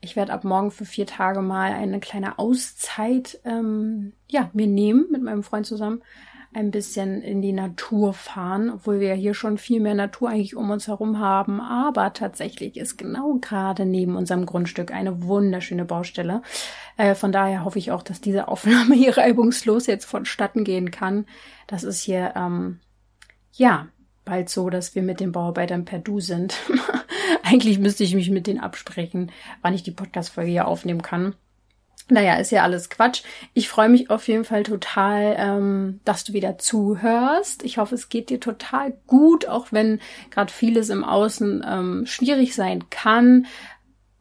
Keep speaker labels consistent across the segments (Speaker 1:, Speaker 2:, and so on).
Speaker 1: ich werde ab morgen für vier Tage mal eine kleine Auszeit ähm, ja, mir nehmen mit meinem Freund zusammen ein bisschen in die Natur fahren, obwohl wir ja hier schon viel mehr Natur eigentlich um uns herum haben. Aber tatsächlich ist genau gerade neben unserem Grundstück eine wunderschöne Baustelle. Äh, von daher hoffe ich auch, dass diese Aufnahme hier reibungslos jetzt vonstatten gehen kann. Das ist hier, ähm, ja, bald so, dass wir mit den Bauarbeitern per Du sind. Eigentlich müsste ich mich mit denen absprechen, wann ich die Podcast-Folge hier aufnehmen kann. Naja, ist ja alles Quatsch. Ich freue mich auf jeden Fall total, ähm, dass du wieder zuhörst. Ich hoffe, es geht dir total gut, auch wenn gerade vieles im Außen ähm, schwierig sein kann.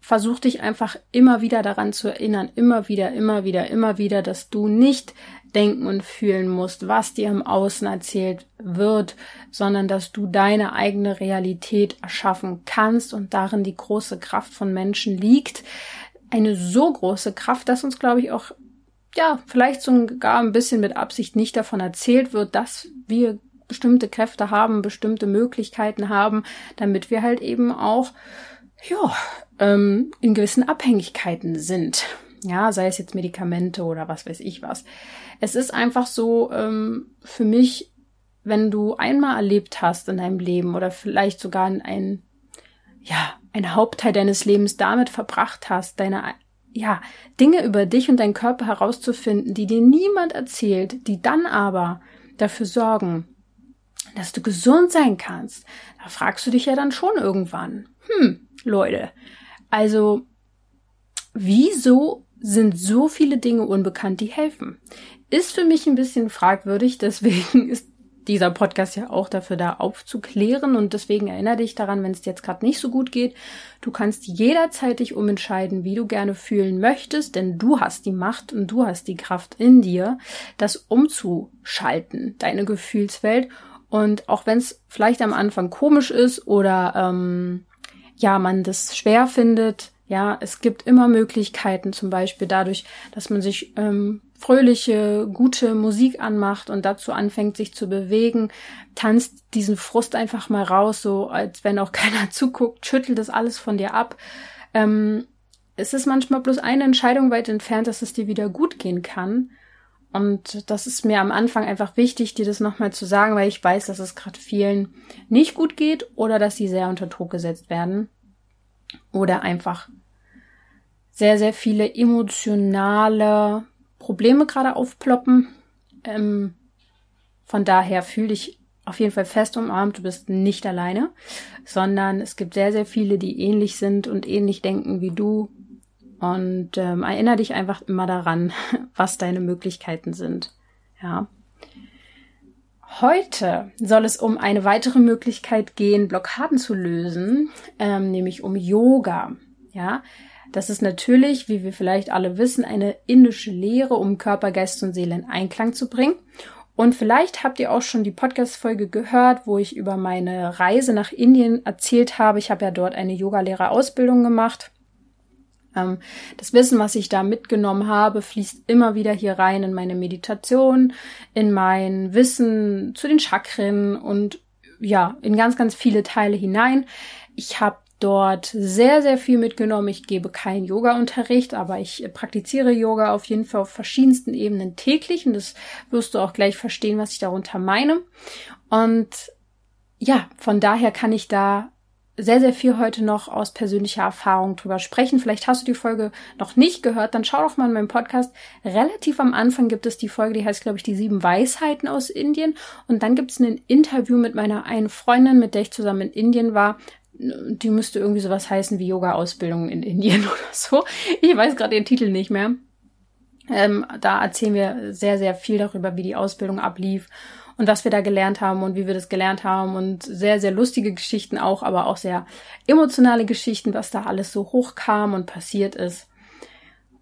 Speaker 1: Versuch dich einfach immer wieder daran zu erinnern, immer wieder, immer wieder, immer wieder, dass du nicht denken und fühlen musst, was dir im Außen erzählt wird, sondern dass du deine eigene Realität erschaffen kannst und darin die große Kraft von Menschen liegt. Eine so große Kraft, dass uns, glaube ich, auch, ja, vielleicht sogar ein bisschen mit Absicht nicht davon erzählt wird, dass wir bestimmte Kräfte haben, bestimmte Möglichkeiten haben, damit wir halt eben auch, ja, ähm, in gewissen Abhängigkeiten sind. Ja, sei es jetzt Medikamente oder was weiß ich was. Es ist einfach so ähm, für mich, wenn du einmal erlebt hast in deinem Leben oder vielleicht sogar in ein, ja, ein Hauptteil deines Lebens damit verbracht hast, deine ja, Dinge über dich und deinen Körper herauszufinden, die dir niemand erzählt, die dann aber dafür sorgen, dass du gesund sein kannst, da fragst du dich ja dann schon irgendwann, hm, Leute, also wieso sind so viele Dinge unbekannt, die helfen? Ist für mich ein bisschen fragwürdig, deswegen ist dieser Podcast ja auch dafür da aufzuklären und deswegen erinnere dich daran, wenn es jetzt gerade nicht so gut geht, du kannst jederzeit dich umentscheiden, wie du gerne fühlen möchtest, denn du hast die Macht und du hast die Kraft in dir, das umzuschalten, deine Gefühlswelt und auch wenn es vielleicht am Anfang komisch ist oder ähm, ja man das schwer findet, ja, es gibt immer Möglichkeiten, zum Beispiel dadurch, dass man sich ähm, fröhliche, gute Musik anmacht und dazu anfängt, sich zu bewegen, tanzt diesen Frust einfach mal raus, so als wenn auch keiner zuguckt, schüttelt das alles von dir ab. Ähm, es ist manchmal bloß eine Entscheidung weit entfernt, dass es dir wieder gut gehen kann. Und das ist mir am Anfang einfach wichtig, dir das nochmal zu sagen, weil ich weiß, dass es gerade vielen nicht gut geht oder dass sie sehr unter Druck gesetzt werden oder einfach sehr, sehr viele emotionale Probleme gerade aufploppen. Ähm, von daher fühle dich auf jeden Fall fest umarmt. Du bist nicht alleine, sondern es gibt sehr, sehr viele, die ähnlich sind und ähnlich denken wie du. Und ähm, erinnere dich einfach immer daran, was deine Möglichkeiten sind. Ja. Heute soll es um eine weitere Möglichkeit gehen, Blockaden zu lösen, ähm, nämlich um Yoga. Ja, das ist natürlich, wie wir vielleicht alle wissen, eine indische Lehre, um Körper, Geist und Seele in Einklang zu bringen. Und vielleicht habt ihr auch schon die Podcast-Folge gehört, wo ich über meine Reise nach Indien erzählt habe. Ich habe ja dort eine Yogalehrerausbildung gemacht. Ähm, das Wissen, was ich da mitgenommen habe, fließt immer wieder hier rein in meine Meditation, in mein Wissen zu den Chakren und ja, in ganz, ganz viele Teile hinein. Ich habe dort sehr, sehr viel mitgenommen. Ich gebe keinen Yoga-Unterricht, aber ich praktiziere Yoga auf jeden Fall auf verschiedensten Ebenen täglich und das wirst du auch gleich verstehen, was ich darunter meine. Und ja, von daher kann ich da sehr, sehr viel heute noch aus persönlicher Erfahrung drüber sprechen. Vielleicht hast du die Folge noch nicht gehört, dann schau doch mal in meinem Podcast. Relativ am Anfang gibt es die Folge, die heißt, glaube ich, die sieben Weisheiten aus Indien. Und dann gibt es ein Interview mit meiner einen Freundin, mit der ich zusammen in Indien war, die müsste irgendwie sowas heißen wie Yoga-Ausbildung in Indien oder so. Ich weiß gerade den Titel nicht mehr. Ähm, da erzählen wir sehr, sehr viel darüber, wie die Ausbildung ablief und was wir da gelernt haben und wie wir das gelernt haben und sehr, sehr lustige Geschichten auch, aber auch sehr emotionale Geschichten, was da alles so hochkam und passiert ist.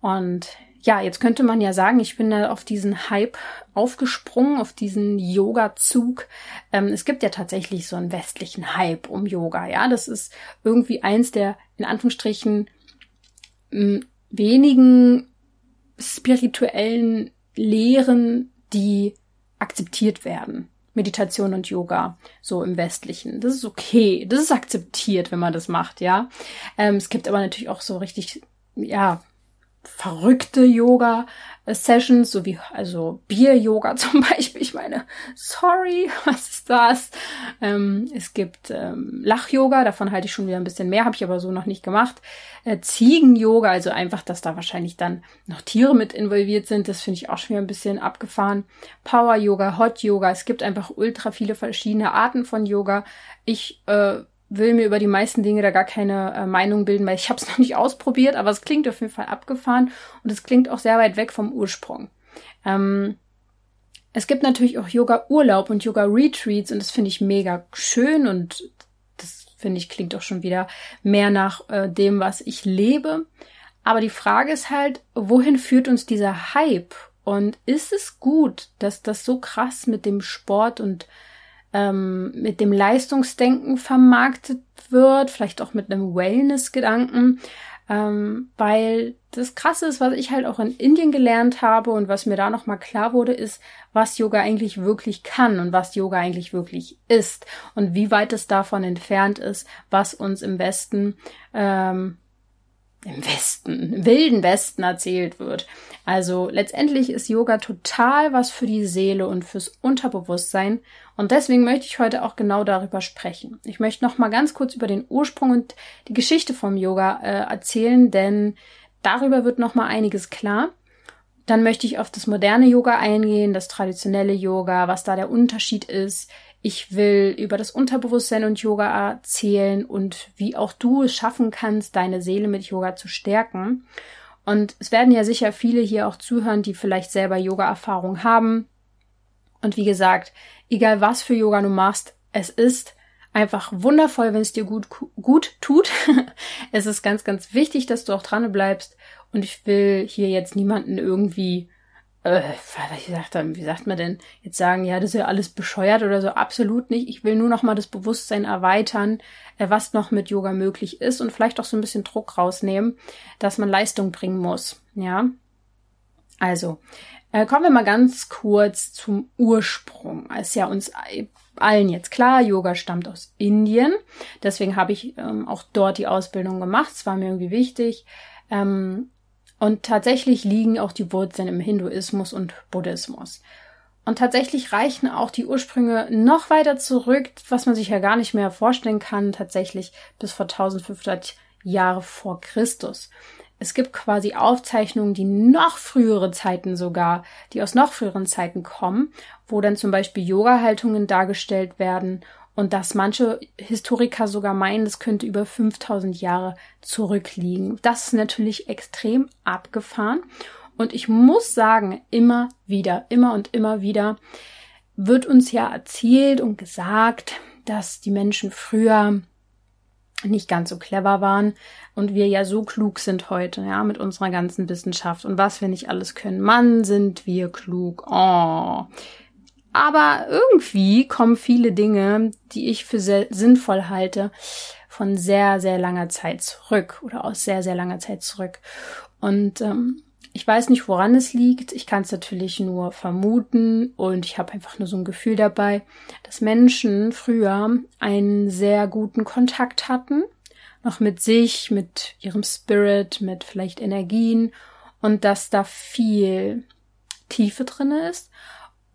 Speaker 1: Und ja, jetzt könnte man ja sagen, ich bin da auf diesen Hype aufgesprungen, auf diesen Yoga-Zug. Ähm, es gibt ja tatsächlich so einen westlichen Hype um Yoga, ja. Das ist irgendwie eins der, in Anführungsstrichen, wenigen spirituellen Lehren, die akzeptiert werden. Meditation und Yoga, so im Westlichen. Das ist okay. Das ist akzeptiert, wenn man das macht, ja. Ähm, es gibt aber natürlich auch so richtig, ja, verrückte Yoga-Sessions, so wie also Bier-Yoga zum Beispiel. Ich meine, sorry, was ist das? Ähm, es gibt ähm, Lach-Yoga, davon halte ich schon wieder ein bisschen mehr, habe ich aber so noch nicht gemacht. Äh, Ziegen-Yoga, also einfach, dass da wahrscheinlich dann noch Tiere mit involviert sind, das finde ich auch schon wieder ein bisschen abgefahren. Power-Yoga, Hot-Yoga, es gibt einfach ultra viele verschiedene Arten von Yoga. Ich äh, will mir über die meisten Dinge da gar keine äh, Meinung bilden, weil ich habe es noch nicht ausprobiert, aber es klingt auf jeden Fall abgefahren und es klingt auch sehr weit weg vom Ursprung. Ähm, es gibt natürlich auch Yoga-Urlaub und Yoga-Retreats und das finde ich mega schön und das finde ich klingt auch schon wieder mehr nach äh, dem, was ich lebe. Aber die Frage ist halt, wohin führt uns dieser Hype? Und ist es gut, dass das so krass mit dem Sport und ähm, mit dem Leistungsdenken vermarktet wird, vielleicht auch mit einem Wellness-Gedanken, ähm, weil das Krasse ist, was ich halt auch in Indien gelernt habe und was mir da nochmal klar wurde, ist, was Yoga eigentlich wirklich kann und was Yoga eigentlich wirklich ist und wie weit es davon entfernt ist, was uns im Westen ähm, im Westen, im wilden Westen erzählt wird. Also letztendlich ist Yoga total was für die Seele und fürs Unterbewusstsein und deswegen möchte ich heute auch genau darüber sprechen. Ich möchte noch mal ganz kurz über den Ursprung und die Geschichte vom Yoga äh, erzählen, denn darüber wird noch mal einiges klar. Dann möchte ich auf das moderne Yoga eingehen, das traditionelle Yoga, was da der Unterschied ist, ich will über das Unterbewusstsein und Yoga erzählen und wie auch du es schaffen kannst, deine Seele mit Yoga zu stärken. Und es werden ja sicher viele hier auch zuhören, die vielleicht selber Yoga-Erfahrung haben. Und wie gesagt, egal was für Yoga du machst, es ist einfach wundervoll, wenn es dir gut, gut tut. es ist ganz, ganz wichtig, dass du auch dran bleibst. Und ich will hier jetzt niemanden irgendwie äh, wie sagt, wie sagt man denn, jetzt sagen, ja, das ist ja alles bescheuert oder so, absolut nicht. Ich will nur noch mal das Bewusstsein erweitern, äh, was noch mit Yoga möglich ist und vielleicht auch so ein bisschen Druck rausnehmen, dass man Leistung bringen muss, ja. Also, äh, kommen wir mal ganz kurz zum Ursprung. Ist ja uns allen jetzt klar, Yoga stammt aus Indien. Deswegen habe ich ähm, auch dort die Ausbildung gemacht. Es war mir irgendwie wichtig. Ähm, und tatsächlich liegen auch die Wurzeln im Hinduismus und Buddhismus. Und tatsächlich reichen auch die Ursprünge noch weiter zurück, was man sich ja gar nicht mehr vorstellen kann, tatsächlich bis vor 1500 Jahre vor Christus. Es gibt quasi Aufzeichnungen, die noch frühere Zeiten sogar, die aus noch früheren Zeiten kommen, wo dann zum Beispiel Yoga-Haltungen dargestellt werden und dass manche Historiker sogar meinen, das könnte über 5000 Jahre zurückliegen. Das ist natürlich extrem abgefahren. Und ich muss sagen, immer wieder, immer und immer wieder wird uns ja erzählt und gesagt, dass die Menschen früher nicht ganz so clever waren und wir ja so klug sind heute, ja, mit unserer ganzen Wissenschaft und was wir nicht alles können. Mann, sind wir klug. Oh. Aber irgendwie kommen viele Dinge, die ich für sinnvoll halte, von sehr, sehr langer Zeit zurück oder aus sehr, sehr langer Zeit zurück. Und ähm, ich weiß nicht, woran es liegt. Ich kann es natürlich nur vermuten und ich habe einfach nur so ein Gefühl dabei, dass Menschen früher einen sehr guten Kontakt hatten, noch mit sich, mit ihrem Spirit, mit vielleicht Energien und dass da viel Tiefe drinne ist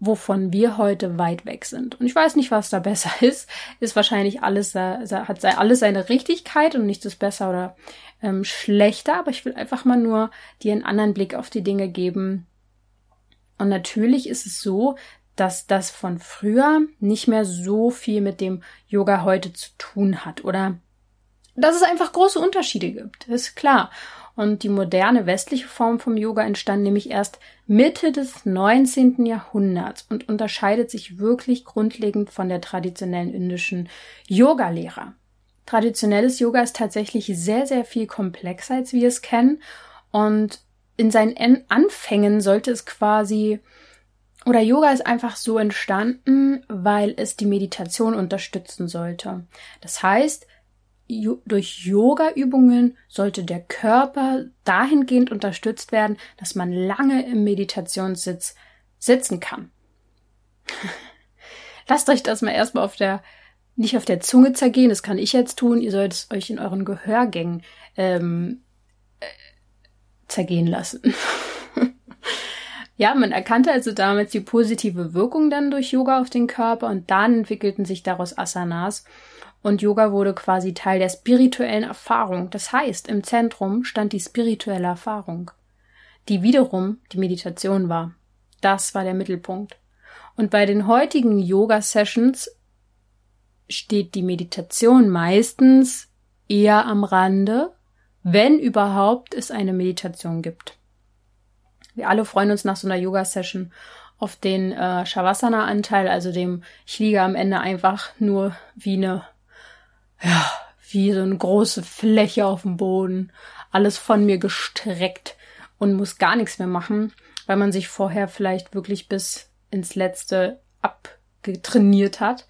Speaker 1: wovon wir heute weit weg sind. Und ich weiß nicht, was da besser ist. Ist wahrscheinlich alles, hat alles seine Richtigkeit und nichts ist besser oder ähm, schlechter. Aber ich will einfach mal nur dir einen anderen Blick auf die Dinge geben. Und natürlich ist es so, dass das von früher nicht mehr so viel mit dem Yoga heute zu tun hat oder dass es einfach große Unterschiede gibt. Ist klar. Und die moderne westliche Form vom Yoga entstand nämlich erst Mitte des 19. Jahrhunderts und unterscheidet sich wirklich grundlegend von der traditionellen indischen Yoga-Lehre. Traditionelles Yoga ist tatsächlich sehr, sehr viel komplexer, als wir es kennen. Und in seinen Anfängen sollte es quasi oder Yoga ist einfach so entstanden, weil es die Meditation unterstützen sollte. Das heißt, durch Yoga-Übungen sollte der Körper dahingehend unterstützt werden, dass man lange im Meditationssitz sitzen kann. Lasst euch das mal erstmal auf der, nicht auf der Zunge zergehen, das kann ich jetzt tun, ihr sollt es euch in euren Gehörgängen ähm, äh, zergehen lassen. ja, man erkannte also damals die positive Wirkung dann durch Yoga auf den Körper und dann entwickelten sich daraus Asanas und Yoga wurde quasi Teil der spirituellen Erfahrung. Das heißt, im Zentrum stand die spirituelle Erfahrung, die wiederum die Meditation war. Das war der Mittelpunkt. Und bei den heutigen Yoga-Sessions steht die Meditation meistens eher am Rande, wenn überhaupt es eine Meditation gibt. Wir alle freuen uns nach so einer Yoga-Session auf den äh, Shavasana-Anteil, also dem ich liege am Ende einfach nur wie eine ja, wie so eine große Fläche auf dem Boden, alles von mir gestreckt und muss gar nichts mehr machen, weil man sich vorher vielleicht wirklich bis ins Letzte abgetrainiert hat.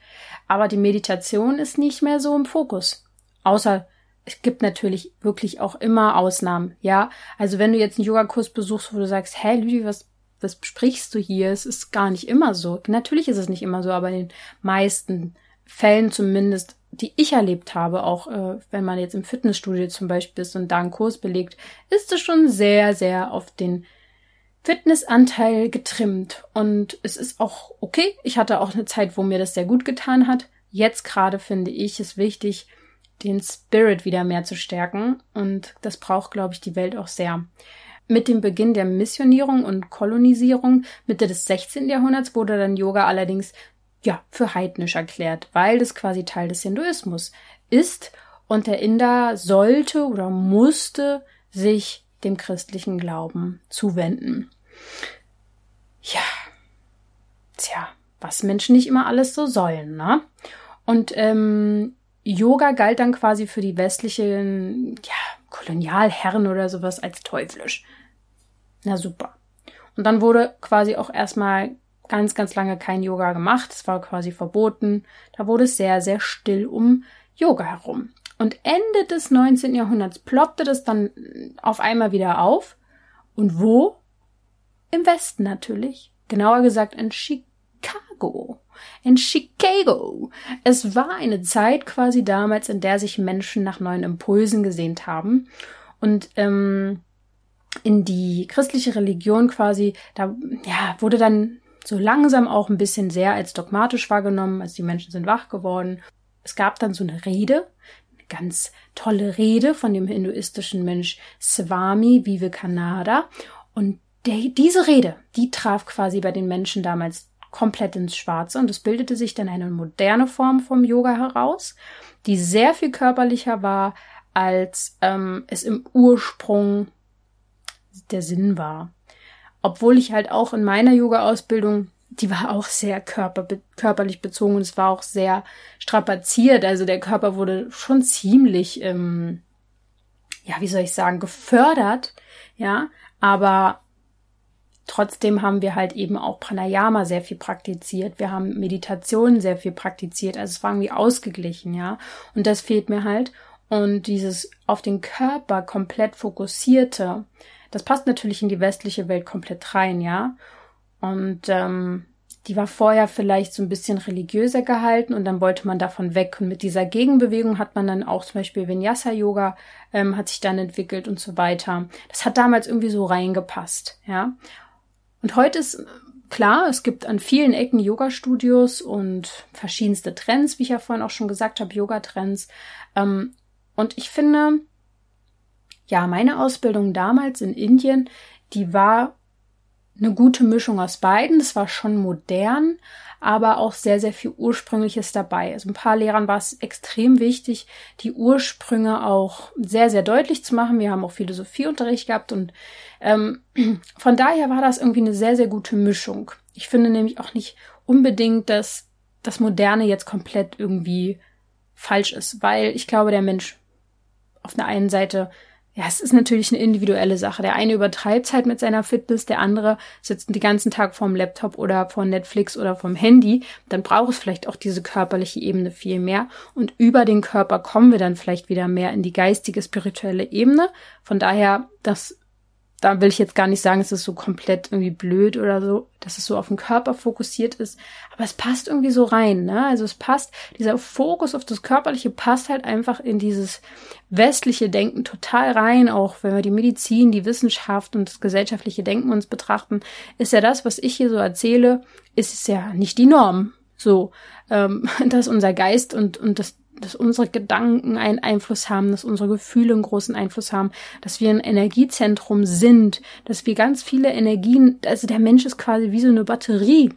Speaker 1: Aber die Meditation ist nicht mehr so im Fokus. Außer es gibt natürlich wirklich auch immer Ausnahmen, ja. Also wenn du jetzt einen Yogakurs besuchst, wo du sagst, hey Lüdi, was, was sprichst du hier? Es ist gar nicht immer so. Natürlich ist es nicht immer so, aber in den meisten Fällen zumindest die ich erlebt habe, auch äh, wenn man jetzt im Fitnessstudio zum Beispiel ist und da einen Kurs belegt, ist es schon sehr, sehr auf den Fitnessanteil getrimmt. Und es ist auch okay. Ich hatte auch eine Zeit, wo mir das sehr gut getan hat. Jetzt gerade finde ich es wichtig, den Spirit wieder mehr zu stärken. Und das braucht, glaube ich, die Welt auch sehr. Mit dem Beginn der Missionierung und Kolonisierung Mitte des 16. Jahrhunderts wurde dann Yoga allerdings ja, für heidnisch erklärt, weil das quasi Teil des Hinduismus ist und der Inder sollte oder musste sich dem christlichen Glauben zuwenden. Ja, tja, was Menschen nicht immer alles so sollen, ne? Und ähm, Yoga galt dann quasi für die westlichen ja, Kolonialherren oder sowas als teuflisch. Na super. Und dann wurde quasi auch erstmal ganz, ganz lange kein Yoga gemacht. Es war quasi verboten. Da wurde es sehr, sehr still um Yoga herum. Und Ende des 19. Jahrhunderts ploppte das dann auf einmal wieder auf. Und wo? Im Westen natürlich. Genauer gesagt in Chicago. In Chicago. Es war eine Zeit quasi damals, in der sich Menschen nach neuen Impulsen gesehnt haben. Und ähm, in die christliche Religion quasi, da ja, wurde dann so langsam auch ein bisschen sehr als dogmatisch wahrgenommen, also die Menschen sind wach geworden. Es gab dann so eine Rede, eine ganz tolle Rede von dem hinduistischen Mensch Swami Vivekananda. Und der, diese Rede, die traf quasi bei den Menschen damals komplett ins Schwarze. Und es bildete sich dann eine moderne Form vom Yoga heraus, die sehr viel körperlicher war, als ähm, es im Ursprung der Sinn war obwohl ich halt auch in meiner Yoga-Ausbildung, die war auch sehr körper, körperlich bezogen und es war auch sehr strapaziert. Also der Körper wurde schon ziemlich, ähm, ja, wie soll ich sagen, gefördert, ja, aber Trotzdem haben wir halt eben auch Pranayama sehr viel praktiziert. Wir haben Meditation sehr viel praktiziert. Also es war irgendwie ausgeglichen, ja. Und das fehlt mir halt. Und dieses auf den Körper komplett fokussierte, das passt natürlich in die westliche Welt komplett rein, ja. Und ähm, die war vorher vielleicht so ein bisschen religiöser gehalten und dann wollte man davon weg. Und mit dieser Gegenbewegung hat man dann auch zum Beispiel Vinyasa-Yoga ähm, hat sich dann entwickelt und so weiter. Das hat damals irgendwie so reingepasst, ja. Und heute ist klar, es gibt an vielen Ecken Yoga-Studios und verschiedenste Trends, wie ich ja vorhin auch schon gesagt habe, Yoga-Trends. Ähm, und ich finde, ja, meine Ausbildung damals in Indien, die war eine gute Mischung aus beiden. Das war schon modern, aber auch sehr, sehr viel Ursprüngliches dabei. Also ein paar Lehrern war es extrem wichtig, die Ursprünge auch sehr, sehr deutlich zu machen. Wir haben auch Philosophieunterricht gehabt und ähm, von daher war das irgendwie eine sehr, sehr gute Mischung. Ich finde nämlich auch nicht unbedingt, dass das Moderne jetzt komplett irgendwie falsch ist, weil ich glaube, der Mensch auf der einen Seite ja, es ist natürlich eine individuelle Sache. Der eine übertreibt halt mit seiner Fitness, der andere sitzt den ganzen Tag vorm Laptop oder vor Netflix oder vom Handy. Dann braucht es vielleicht auch diese körperliche Ebene viel mehr. Und über den Körper kommen wir dann vielleicht wieder mehr in die geistige, spirituelle Ebene. Von daher, das da will ich jetzt gar nicht sagen, es ist so komplett irgendwie blöd oder so, dass es so auf den Körper fokussiert ist. Aber es passt irgendwie so rein, ne? Also es passt, dieser Fokus auf das Körperliche passt halt einfach in dieses westliche Denken total rein, auch wenn wir die Medizin, die Wissenschaft und das gesellschaftliche Denken uns betrachten, ist ja das, was ich hier so erzähle, ist es ja nicht die Norm. So, ähm, dass unser Geist und, und das dass unsere Gedanken einen Einfluss haben, dass unsere Gefühle einen großen Einfluss haben, dass wir ein Energiezentrum sind, dass wir ganz viele Energien, also der Mensch ist quasi wie so eine Batterie.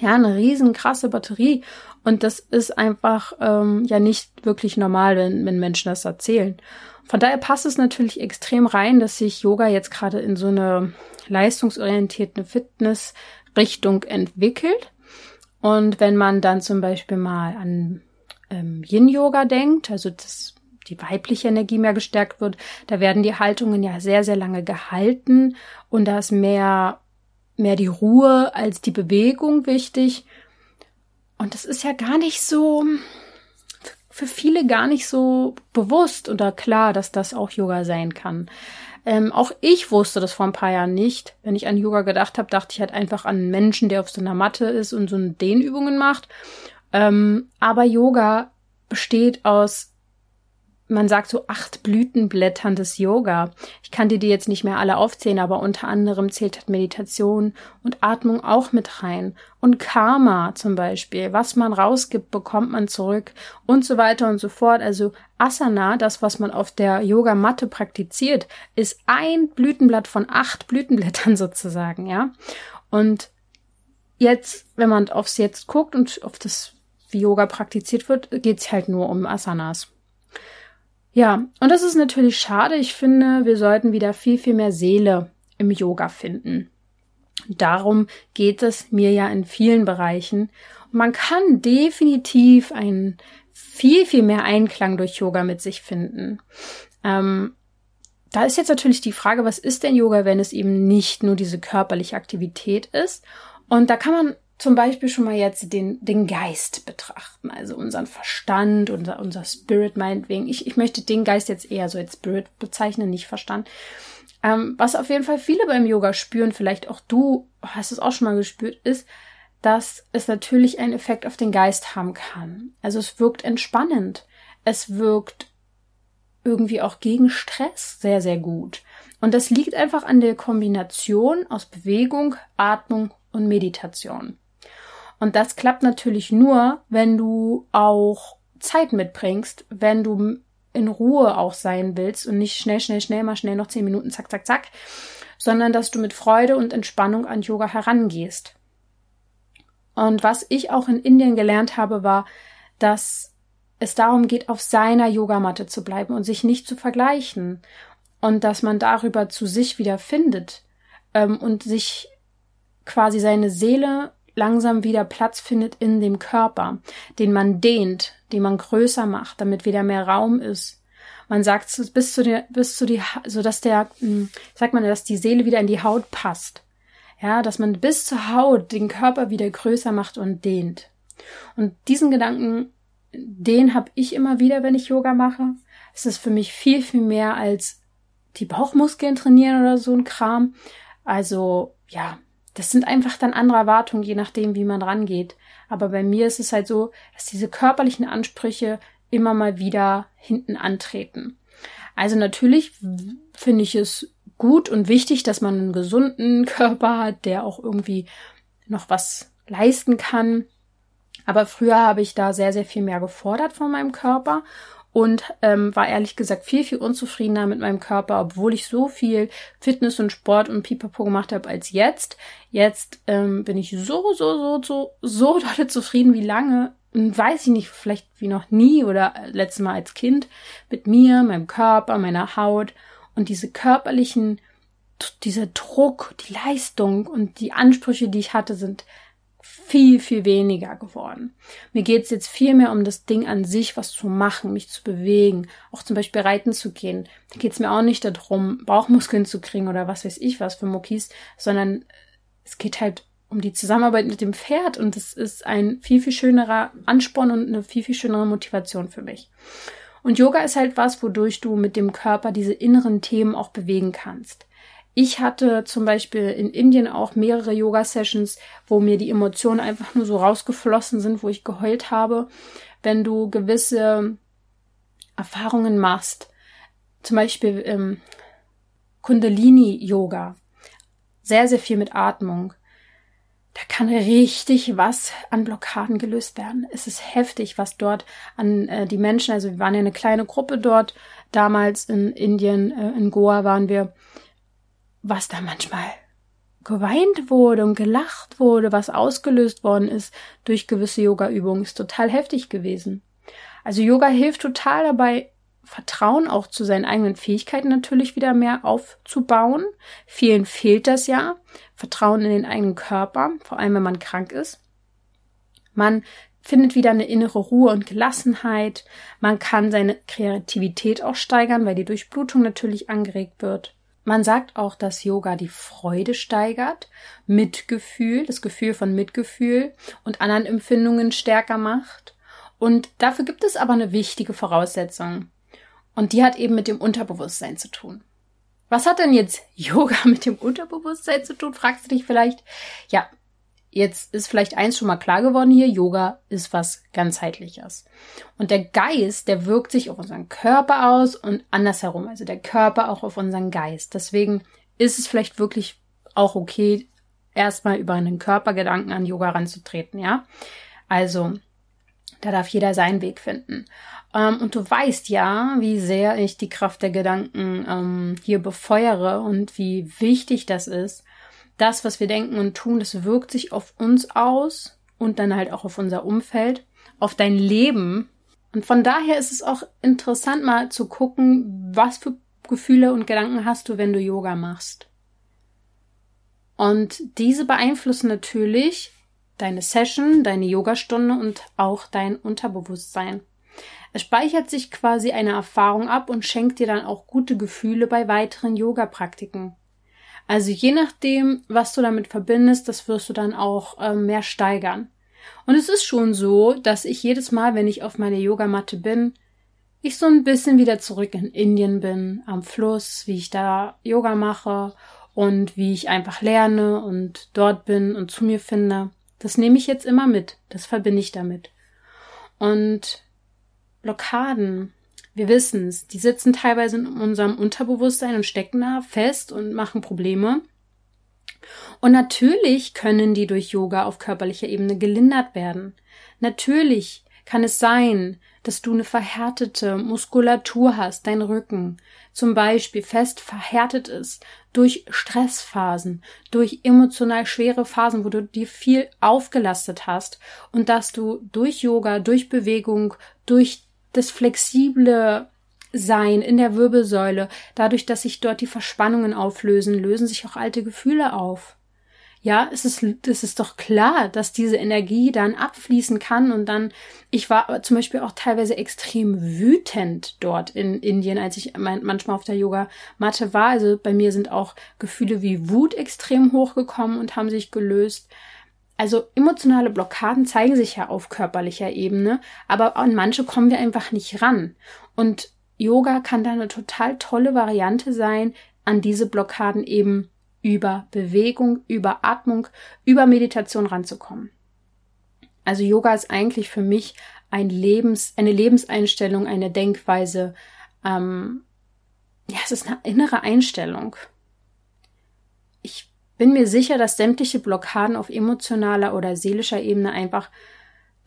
Speaker 1: Ja, eine riesen krasse Batterie. Und das ist einfach ähm, ja nicht wirklich normal, wenn, wenn Menschen das erzählen. Von daher passt es natürlich extrem rein, dass sich Yoga jetzt gerade in so eine leistungsorientierte Fitnessrichtung entwickelt. Und wenn man dann zum Beispiel mal an ähm, Yin-Yoga denkt, also dass die weibliche Energie mehr gestärkt wird, da werden die Haltungen ja sehr, sehr lange gehalten und da ist mehr, mehr die Ruhe als die Bewegung wichtig. Und das ist ja gar nicht so, für viele gar nicht so bewusst oder klar, dass das auch Yoga sein kann. Ähm, auch ich wusste das vor ein paar Jahren nicht. Wenn ich an Yoga gedacht habe, dachte ich halt einfach an einen Menschen, der auf so einer Matte ist und so Dehnübungen macht. Ähm, aber Yoga besteht aus, man sagt so acht Blütenblättern des Yoga. Ich kann dir die jetzt nicht mehr alle aufzählen, aber unter anderem zählt halt Meditation und Atmung auch mit rein. Und Karma zum Beispiel. Was man rausgibt, bekommt man zurück und so weiter und so fort. Also Asana, das, was man auf der Yogamatte praktiziert, ist ein Blütenblatt von acht Blütenblättern sozusagen, ja. Und jetzt, wenn man aufs Jetzt guckt und auf das wie Yoga praktiziert wird, geht's halt nur um Asanas. Ja, und das ist natürlich schade. Ich finde, wir sollten wieder viel, viel mehr Seele im Yoga finden. Darum geht es mir ja in vielen Bereichen. Man kann definitiv einen viel, viel mehr Einklang durch Yoga mit sich finden. Ähm, da ist jetzt natürlich die Frage, was ist denn Yoga, wenn es eben nicht nur diese körperliche Aktivität ist? Und da kann man zum Beispiel schon mal jetzt den, den Geist betrachten, also unseren Verstand, unser, unser Spirit meinetwegen. Ich, ich möchte den Geist jetzt eher so als Spirit bezeichnen, nicht Verstand. Ähm, was auf jeden Fall viele beim Yoga spüren, vielleicht auch du hast es auch schon mal gespürt, ist, dass es natürlich einen Effekt auf den Geist haben kann. Also es wirkt entspannend. Es wirkt irgendwie auch gegen Stress sehr, sehr gut. Und das liegt einfach an der Kombination aus Bewegung, Atmung und Meditation. Und das klappt natürlich nur, wenn du auch Zeit mitbringst, wenn du in Ruhe auch sein willst und nicht schnell, schnell, schnell, mal schnell noch zehn Minuten, zack, zack, zack, sondern dass du mit Freude und Entspannung an Yoga herangehst. Und was ich auch in Indien gelernt habe, war, dass es darum geht, auf seiner Yogamatte zu bleiben und sich nicht zu vergleichen. Und dass man darüber zu sich wieder findet ähm, und sich quasi seine Seele langsam wieder Platz findet in dem Körper, den man dehnt, den man größer macht, damit wieder mehr Raum ist. Man sagt bis zu der, bis zu die, so dass der, hm, sagt man, dass die Seele wieder in die Haut passt. Ja, dass man bis zur Haut den Körper wieder größer macht und dehnt. Und diesen Gedanken, den habe ich immer wieder, wenn ich Yoga mache. Es ist für mich viel, viel mehr als die Bauchmuskeln trainieren oder so ein Kram. Also, ja, das sind einfach dann andere Erwartungen, je nachdem, wie man rangeht. Aber bei mir ist es halt so, dass diese körperlichen Ansprüche immer mal wieder hinten antreten. Also natürlich finde ich es gut und wichtig, dass man einen gesunden Körper hat, der auch irgendwie noch was leisten kann. Aber früher habe ich da sehr, sehr viel mehr gefordert von meinem Körper und ähm, war ehrlich gesagt viel, viel unzufriedener mit meinem Körper, obwohl ich so viel Fitness und Sport und Pipapo gemacht habe als jetzt. Jetzt ähm, bin ich so, so, so, so, so dolle zufrieden wie lange. Weiß ich nicht, vielleicht wie noch nie oder letztes Mal als Kind mit mir, meinem Körper, meiner Haut und diese körperlichen, dieser Druck, die Leistung und die Ansprüche, die ich hatte, sind viel, viel weniger geworden. Mir geht's jetzt viel mehr um das Ding an sich, was zu machen, mich zu bewegen, auch zum Beispiel reiten zu gehen. Da geht's mir auch nicht darum, Bauchmuskeln zu kriegen oder was weiß ich was für Muckis, sondern es geht halt um die Zusammenarbeit mit dem Pferd und es ist ein viel, viel schönerer Ansporn und eine viel, viel schönere Motivation für mich. Und Yoga ist halt was, wodurch du mit dem Körper diese inneren Themen auch bewegen kannst. Ich hatte zum Beispiel in Indien auch mehrere Yoga-Sessions, wo mir die Emotionen einfach nur so rausgeflossen sind, wo ich geheult habe. Wenn du gewisse Erfahrungen machst, zum Beispiel ähm, Kundalini-Yoga, sehr, sehr viel mit Atmung, da kann richtig was an Blockaden gelöst werden. Es ist heftig, was dort an äh, die Menschen, also wir waren ja eine kleine Gruppe dort, damals in Indien, äh, in Goa waren wir, was da manchmal geweint wurde und gelacht wurde, was ausgelöst worden ist durch gewisse Yoga-Übungen, ist total heftig gewesen. Also Yoga hilft total dabei, Vertrauen auch zu seinen eigenen Fähigkeiten natürlich wieder mehr aufzubauen. Vielen fehlt das ja. Vertrauen in den eigenen Körper, vor allem wenn man krank ist. Man findet wieder eine innere Ruhe und Gelassenheit. Man kann seine Kreativität auch steigern, weil die Durchblutung natürlich angeregt wird. Man sagt auch, dass Yoga die Freude steigert, Mitgefühl, das Gefühl von Mitgefühl und anderen Empfindungen stärker macht. Und dafür gibt es aber eine wichtige Voraussetzung. Und die hat eben mit dem Unterbewusstsein zu tun. Was hat denn jetzt Yoga mit dem Unterbewusstsein zu tun, fragst du dich vielleicht? Ja, jetzt ist vielleicht eins schon mal klar geworden hier, Yoga ist was ganzheitliches. Und der Geist, der wirkt sich auf unseren Körper aus und andersherum, also der Körper auch auf unseren Geist. Deswegen ist es vielleicht wirklich auch okay, erstmal über einen Körpergedanken an Yoga ranzutreten, ja? Also, da darf jeder seinen Weg finden. Ähm, und du weißt ja, wie sehr ich die Kraft der Gedanken ähm, hier befeuere und wie wichtig das ist. Das, was wir denken und tun, das wirkt sich auf uns aus und dann halt auch auf unser Umfeld, auf dein Leben. Und von daher ist es auch interessant mal zu gucken, was für Gefühle und Gedanken hast du, wenn du Yoga machst. Und diese beeinflussen natürlich deine Session, deine Yogastunde und auch dein Unterbewusstsein. Es speichert sich quasi eine Erfahrung ab und schenkt dir dann auch gute Gefühle bei weiteren Yoga-Praktiken. Also je nachdem, was du damit verbindest, das wirst du dann auch äh, mehr steigern. Und es ist schon so, dass ich jedes Mal, wenn ich auf meine Yogamatte bin, ich so ein bisschen wieder zurück in Indien bin, am Fluss, wie ich da Yoga mache und wie ich einfach lerne und dort bin und zu mir finde. Das nehme ich jetzt immer mit. Das verbinde ich damit. Und Blockaden, wir wissen es, die sitzen teilweise in unserem Unterbewusstsein und stecken da fest und machen Probleme. Und natürlich können die durch Yoga auf körperlicher Ebene gelindert werden. Natürlich kann es sein, dass du eine verhärtete Muskulatur hast, dein Rücken zum Beispiel fest verhärtet ist durch Stressphasen, durch emotional schwere Phasen, wo du dir viel aufgelastet hast und dass du durch Yoga, durch Bewegung, durch das flexible Sein in der Wirbelsäule, dadurch, dass sich dort die Verspannungen auflösen, lösen sich auch alte Gefühle auf. Ja, es ist, es ist doch klar, dass diese Energie dann abfließen kann und dann, ich war zum Beispiel auch teilweise extrem wütend dort in Indien, als ich manchmal auf der Yogamatte war. Also bei mir sind auch Gefühle wie Wut extrem hochgekommen und haben sich gelöst. Also emotionale Blockaden zeigen sich ja auf körperlicher Ebene, aber an manche kommen wir einfach nicht ran. Und Yoga kann da eine total tolle Variante sein, an diese Blockaden eben über Bewegung, über Atmung, über Meditation ranzukommen. Also Yoga ist eigentlich für mich ein Lebens, eine Lebenseinstellung, eine Denkweise. Ähm, ja, es ist eine innere Einstellung. Bin mir sicher, dass sämtliche Blockaden auf emotionaler oder seelischer Ebene einfach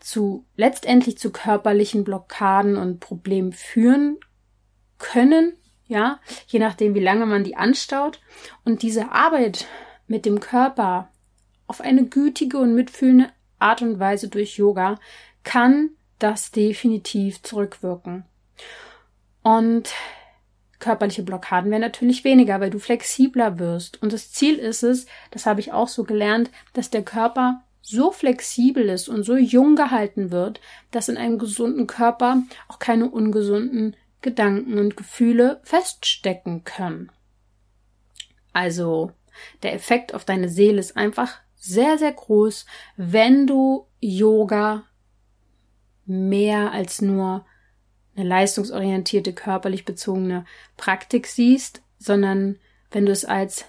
Speaker 1: zu letztendlich zu körperlichen Blockaden und Problemen führen können, ja, je nachdem, wie lange man die anstaut. Und diese Arbeit mit dem Körper auf eine gütige und mitfühlende Art und Weise durch Yoga kann das definitiv zurückwirken. Und körperliche Blockaden werden natürlich weniger, weil du flexibler wirst. Und das Ziel ist es, das habe ich auch so gelernt, dass der Körper so flexibel ist und so jung gehalten wird, dass in einem gesunden Körper auch keine ungesunden Gedanken und Gefühle feststecken können. Also der Effekt auf deine Seele ist einfach sehr, sehr groß, wenn du Yoga mehr als nur eine leistungsorientierte, körperlich bezogene Praktik siehst, sondern wenn du es als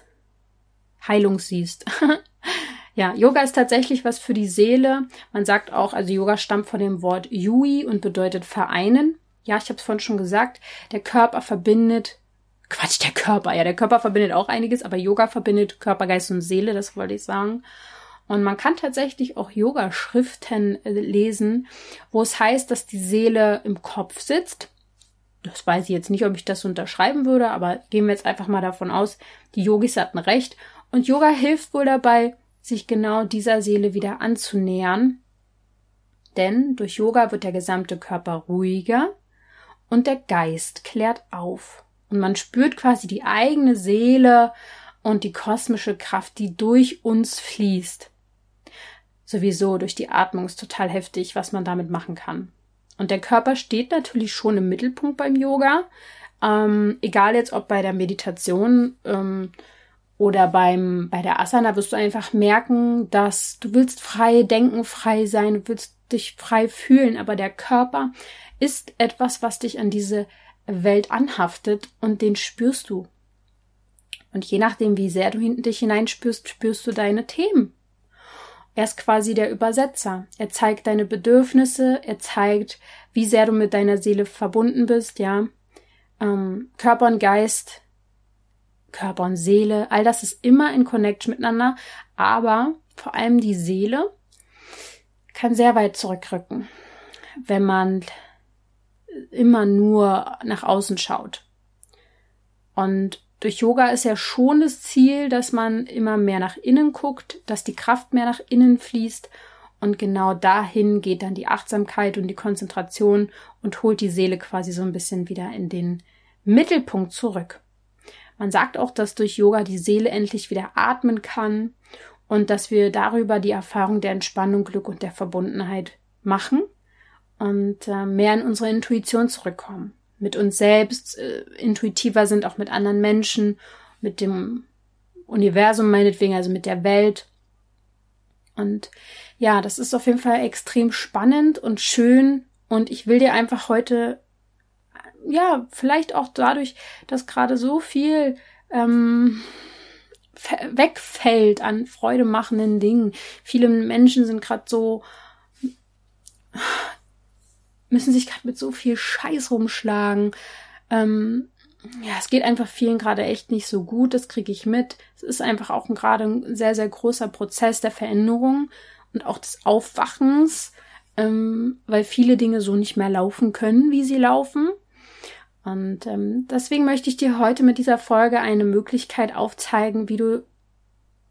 Speaker 1: Heilung siehst. ja, Yoga ist tatsächlich was für die Seele. Man sagt auch, also Yoga stammt von dem Wort Yui und bedeutet vereinen. Ja, ich habe es vorhin schon gesagt, der Körper verbindet Quatsch, der Körper. Ja, der Körper verbindet auch einiges, aber Yoga verbindet Körper, Geist und Seele, das wollte ich sagen. Und man kann tatsächlich auch Yoga-Schriften äh, lesen, wo es heißt, dass die Seele im Kopf sitzt. Das weiß ich jetzt nicht, ob ich das unterschreiben würde, aber gehen wir jetzt einfach mal davon aus, die Yogis hatten recht. Und Yoga hilft wohl dabei, sich genau dieser Seele wieder anzunähern. Denn durch Yoga wird der gesamte Körper ruhiger und der Geist klärt auf. Und man spürt quasi die eigene Seele und die kosmische Kraft, die durch uns fließt. Sowieso durch die Atmung ist total heftig, was man damit machen kann. Und der Körper steht natürlich schon im Mittelpunkt beim Yoga. Ähm, egal jetzt ob bei der Meditation ähm, oder beim, bei der Asana wirst du einfach merken, dass du willst frei denken, frei sein, du willst dich frei fühlen, aber der Körper ist etwas, was dich an diese Welt anhaftet und den spürst du. Und je nachdem, wie sehr du dich hineinspürst, spürst du deine Themen. Er ist quasi der Übersetzer. Er zeigt deine Bedürfnisse, er zeigt, wie sehr du mit deiner Seele verbunden bist, ja. Ähm, Körper und Geist, Körper und Seele, all das ist immer in Connection miteinander, aber vor allem die Seele kann sehr weit zurückrücken, wenn man immer nur nach außen schaut. Und durch Yoga ist ja schon das Ziel, dass man immer mehr nach innen guckt, dass die Kraft mehr nach innen fließt und genau dahin geht dann die Achtsamkeit und die Konzentration und holt die Seele quasi so ein bisschen wieder in den Mittelpunkt zurück. Man sagt auch, dass durch Yoga die Seele endlich wieder atmen kann und dass wir darüber die Erfahrung der Entspannung, Glück und der Verbundenheit machen und äh, mehr in unsere Intuition zurückkommen mit uns selbst äh, intuitiver sind, auch mit anderen Menschen, mit dem Universum meinetwegen, also mit der Welt. Und ja, das ist auf jeden Fall extrem spannend und schön. Und ich will dir einfach heute, ja, vielleicht auch dadurch, dass gerade so viel ähm, wegfällt an freudemachenden Dingen. Viele Menschen sind gerade so müssen sich gerade mit so viel Scheiß rumschlagen. Ähm, ja, es geht einfach vielen gerade echt nicht so gut, das kriege ich mit. Es ist einfach auch gerade ein sehr, sehr großer Prozess der Veränderung und auch des Aufwachens, ähm, weil viele Dinge so nicht mehr laufen können, wie sie laufen. Und ähm, deswegen möchte ich dir heute mit dieser Folge eine Möglichkeit aufzeigen, wie du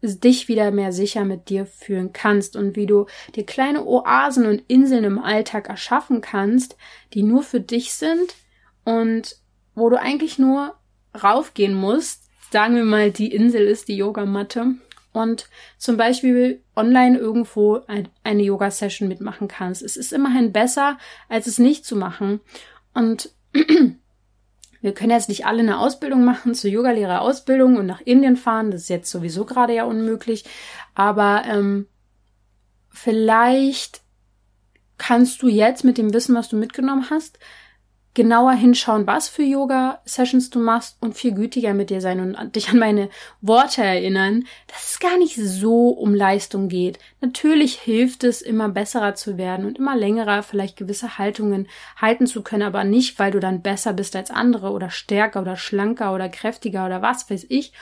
Speaker 1: dich wieder mehr sicher mit dir fühlen kannst und wie du dir kleine Oasen und Inseln im Alltag erschaffen kannst, die nur für dich sind und wo du eigentlich nur raufgehen musst. Sagen wir mal, die Insel ist die Yogamatte und zum Beispiel online irgendwo eine Yoga-Session mitmachen kannst. Es ist immerhin besser, als es nicht zu machen. Und wir können jetzt nicht alle eine Ausbildung machen zur Yogalehrerausbildung und nach Indien fahren. Das ist jetzt sowieso gerade ja unmöglich. Aber ähm, vielleicht kannst du jetzt mit dem Wissen, was du mitgenommen hast, genauer hinschauen, was für Yoga-Sessions du machst und viel gütiger mit dir sein und dich an meine Worte erinnern, dass es gar nicht so um Leistung geht. Natürlich hilft es, immer besserer zu werden und immer längerer vielleicht gewisse Haltungen halten zu können, aber nicht, weil du dann besser bist als andere oder stärker oder schlanker oder kräftiger oder was weiß ich,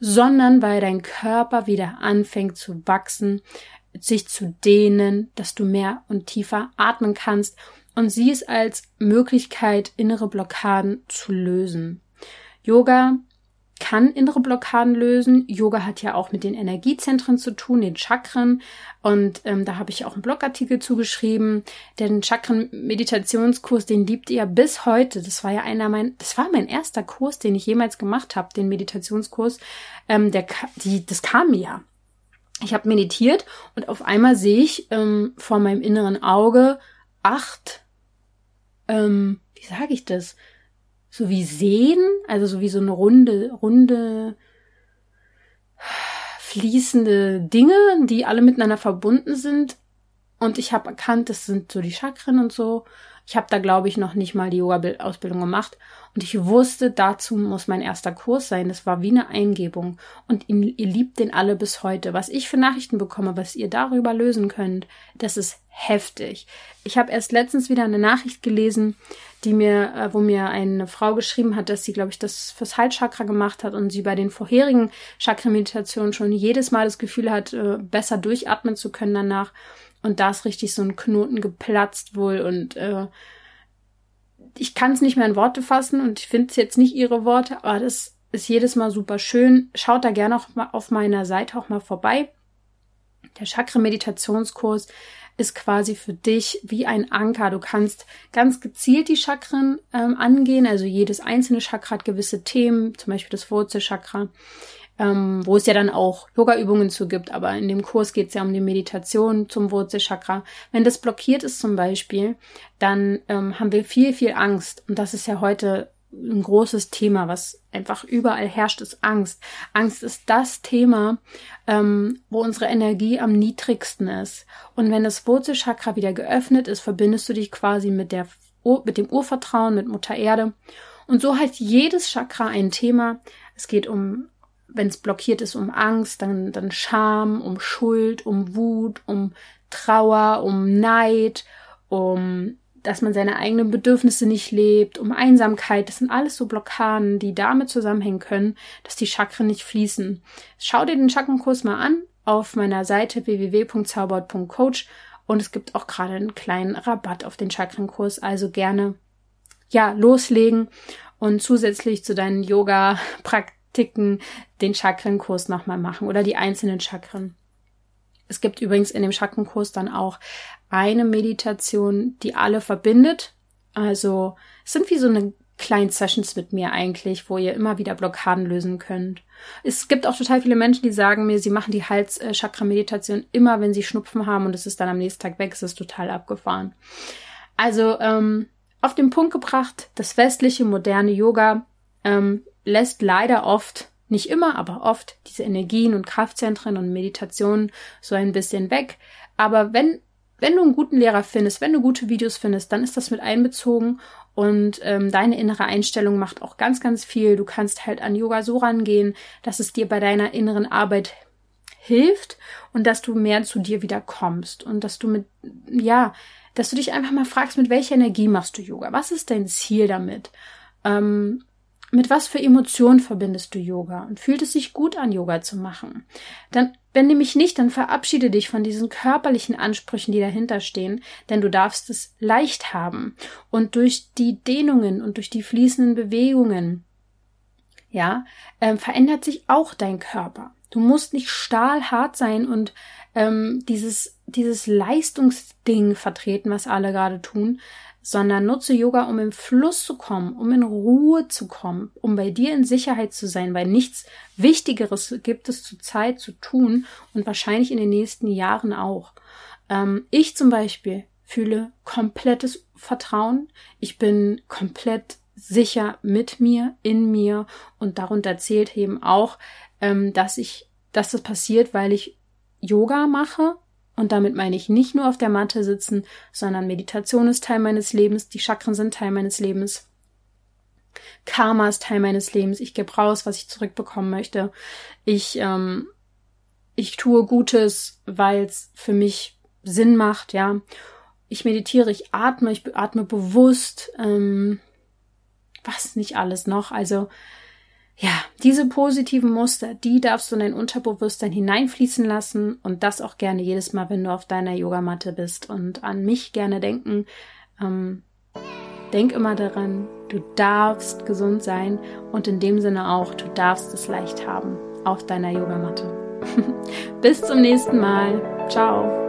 Speaker 1: sondern weil dein Körper wieder anfängt zu wachsen, sich zu dehnen, dass du mehr und tiefer atmen kannst und sieh es als Möglichkeit, innere Blockaden zu lösen. Yoga kann innere Blockaden lösen. Yoga hat ja auch mit den Energiezentren zu tun, den Chakren. Und ähm, da habe ich auch einen Blogartikel zugeschrieben. Den Chakren-Meditationskurs, den liebt ihr bis heute. Das war ja einer mein, das war mein erster Kurs, den ich jemals gemacht habe, den Meditationskurs. Ähm, der, die, das kam mir ja ich habe meditiert und auf einmal sehe ich ähm, vor meinem inneren Auge acht, ähm, wie sage ich das? So wie Seen, also so wie so eine runde, runde, fließende Dinge, die alle miteinander verbunden sind. Und ich habe erkannt, das sind so die Chakren und so. Ich habe da, glaube ich, noch nicht mal die Yoga-Ausbildung gemacht. Und ich wusste, dazu muss mein erster Kurs sein. Das war wie eine Eingebung. Und ihr, ihr liebt den alle bis heute. Was ich für Nachrichten bekomme, was ihr darüber lösen könnt, das ist heftig. Ich habe erst letztens wieder eine Nachricht gelesen, die mir, äh, wo mir eine Frau geschrieben hat, dass sie, glaube ich, das fürs Halschakra gemacht hat und sie bei den vorherigen Chakra-Meditationen schon jedes Mal das Gefühl hat, äh, besser durchatmen zu können danach. Und da ist richtig so ein Knoten geplatzt wohl und äh, ich kann es nicht mehr in Worte fassen und ich finde es jetzt nicht ihre Worte, aber das ist jedes Mal super schön. Schaut da gerne auch mal auf meiner Seite auch mal vorbei. Der Chakra-Meditationskurs ist quasi für dich wie ein Anker. Du kannst ganz gezielt die Chakren ähm, angehen. Also jedes einzelne Chakra hat gewisse Themen, zum Beispiel das Wurzelchakra ähm, wo es ja dann auch Yoga-Übungen zu gibt, aber in dem Kurs geht es ja um die Meditation zum Wurzelchakra. Wenn das blockiert ist zum Beispiel, dann ähm, haben wir viel, viel Angst. Und das ist ja heute ein großes Thema, was einfach überall herrscht, ist Angst. Angst ist das Thema, ähm, wo unsere Energie am niedrigsten ist. Und wenn das Wurzelchakra wieder geöffnet ist, verbindest du dich quasi mit der mit dem Urvertrauen, mit Mutter Erde. Und so hat jedes Chakra ein Thema. Es geht um wenn es blockiert ist, um Angst, dann, dann Scham, um Schuld, um Wut, um Trauer, um Neid, um dass man seine eigenen Bedürfnisse nicht lebt, um Einsamkeit. Das sind alles so Blockaden, die damit zusammenhängen können, dass die Chakren nicht fließen. Schau dir den Chakrenkurs mal an auf meiner Seite www.zaubert.coach und es gibt auch gerade einen kleinen Rabatt auf den Chakrenkurs, also gerne ja loslegen und zusätzlich zu deinen Yoga Praktiken Ticken den Chakrenkurs nochmal machen oder die einzelnen Chakren. Es gibt übrigens in dem Chakrenkurs dann auch eine Meditation, die alle verbindet. Also es sind wie so eine kleinen Sessions mit mir eigentlich, wo ihr immer wieder Blockaden lösen könnt. Es gibt auch total viele Menschen, die sagen mir, sie machen die Hals-Chakra-Meditation immer, wenn sie Schnupfen haben und es ist dann am nächsten Tag weg, es ist total abgefahren. Also ähm, auf den Punkt gebracht, das westliche moderne Yoga ähm, lässt leider oft, nicht immer, aber oft diese Energien und Kraftzentren und Meditationen so ein bisschen weg. Aber wenn, wenn du einen guten Lehrer findest, wenn du gute Videos findest, dann ist das mit einbezogen und ähm, deine innere Einstellung macht auch ganz, ganz viel. Du kannst halt an Yoga so rangehen, dass es dir bei deiner inneren Arbeit hilft und dass du mehr zu dir wieder kommst und dass du mit, ja, dass du dich einfach mal fragst, mit welcher Energie machst du Yoga? Was ist dein Ziel damit? Ähm, mit was für Emotionen verbindest du Yoga und fühlt es sich gut an, Yoga zu machen? Dann, wenn nämlich nicht, dann verabschiede dich von diesen körperlichen Ansprüchen, die dahinter stehen, denn du darfst es leicht haben. Und durch die Dehnungen und durch die fließenden Bewegungen, ja, ähm, verändert sich auch dein Körper. Du musst nicht stahlhart sein und ähm, dieses, dieses Leistungsding vertreten, was alle gerade tun, sondern nutze Yoga, um im Fluss zu kommen, um in Ruhe zu kommen, um bei dir in Sicherheit zu sein, weil nichts Wichtigeres gibt es zur Zeit zu tun und wahrscheinlich in den nächsten Jahren auch. Ähm, ich zum Beispiel fühle komplettes Vertrauen. Ich bin komplett sicher mit mir, in mir und darunter zählt eben auch, ähm, dass ich, dass das passiert, weil ich Yoga mache, und damit meine ich nicht nur auf der Matte sitzen, sondern Meditation ist Teil meines Lebens, die Chakren sind Teil meines Lebens. Karma ist Teil meines Lebens. Ich gebe raus, was ich zurückbekommen möchte. Ich, ähm, ich tue Gutes, weil es für mich Sinn macht, ja. Ich meditiere, ich atme, ich atme bewusst, ähm, was nicht alles noch. Also ja, diese positiven Muster, die darfst du in dein Unterbewusstsein hineinfließen lassen und das auch gerne jedes Mal, wenn du auf deiner Yogamatte bist und an mich gerne denken. Ähm, denk immer daran, du darfst gesund sein und in dem Sinne auch, du darfst es leicht haben auf deiner Yogamatte. Bis zum nächsten Mal. Ciao.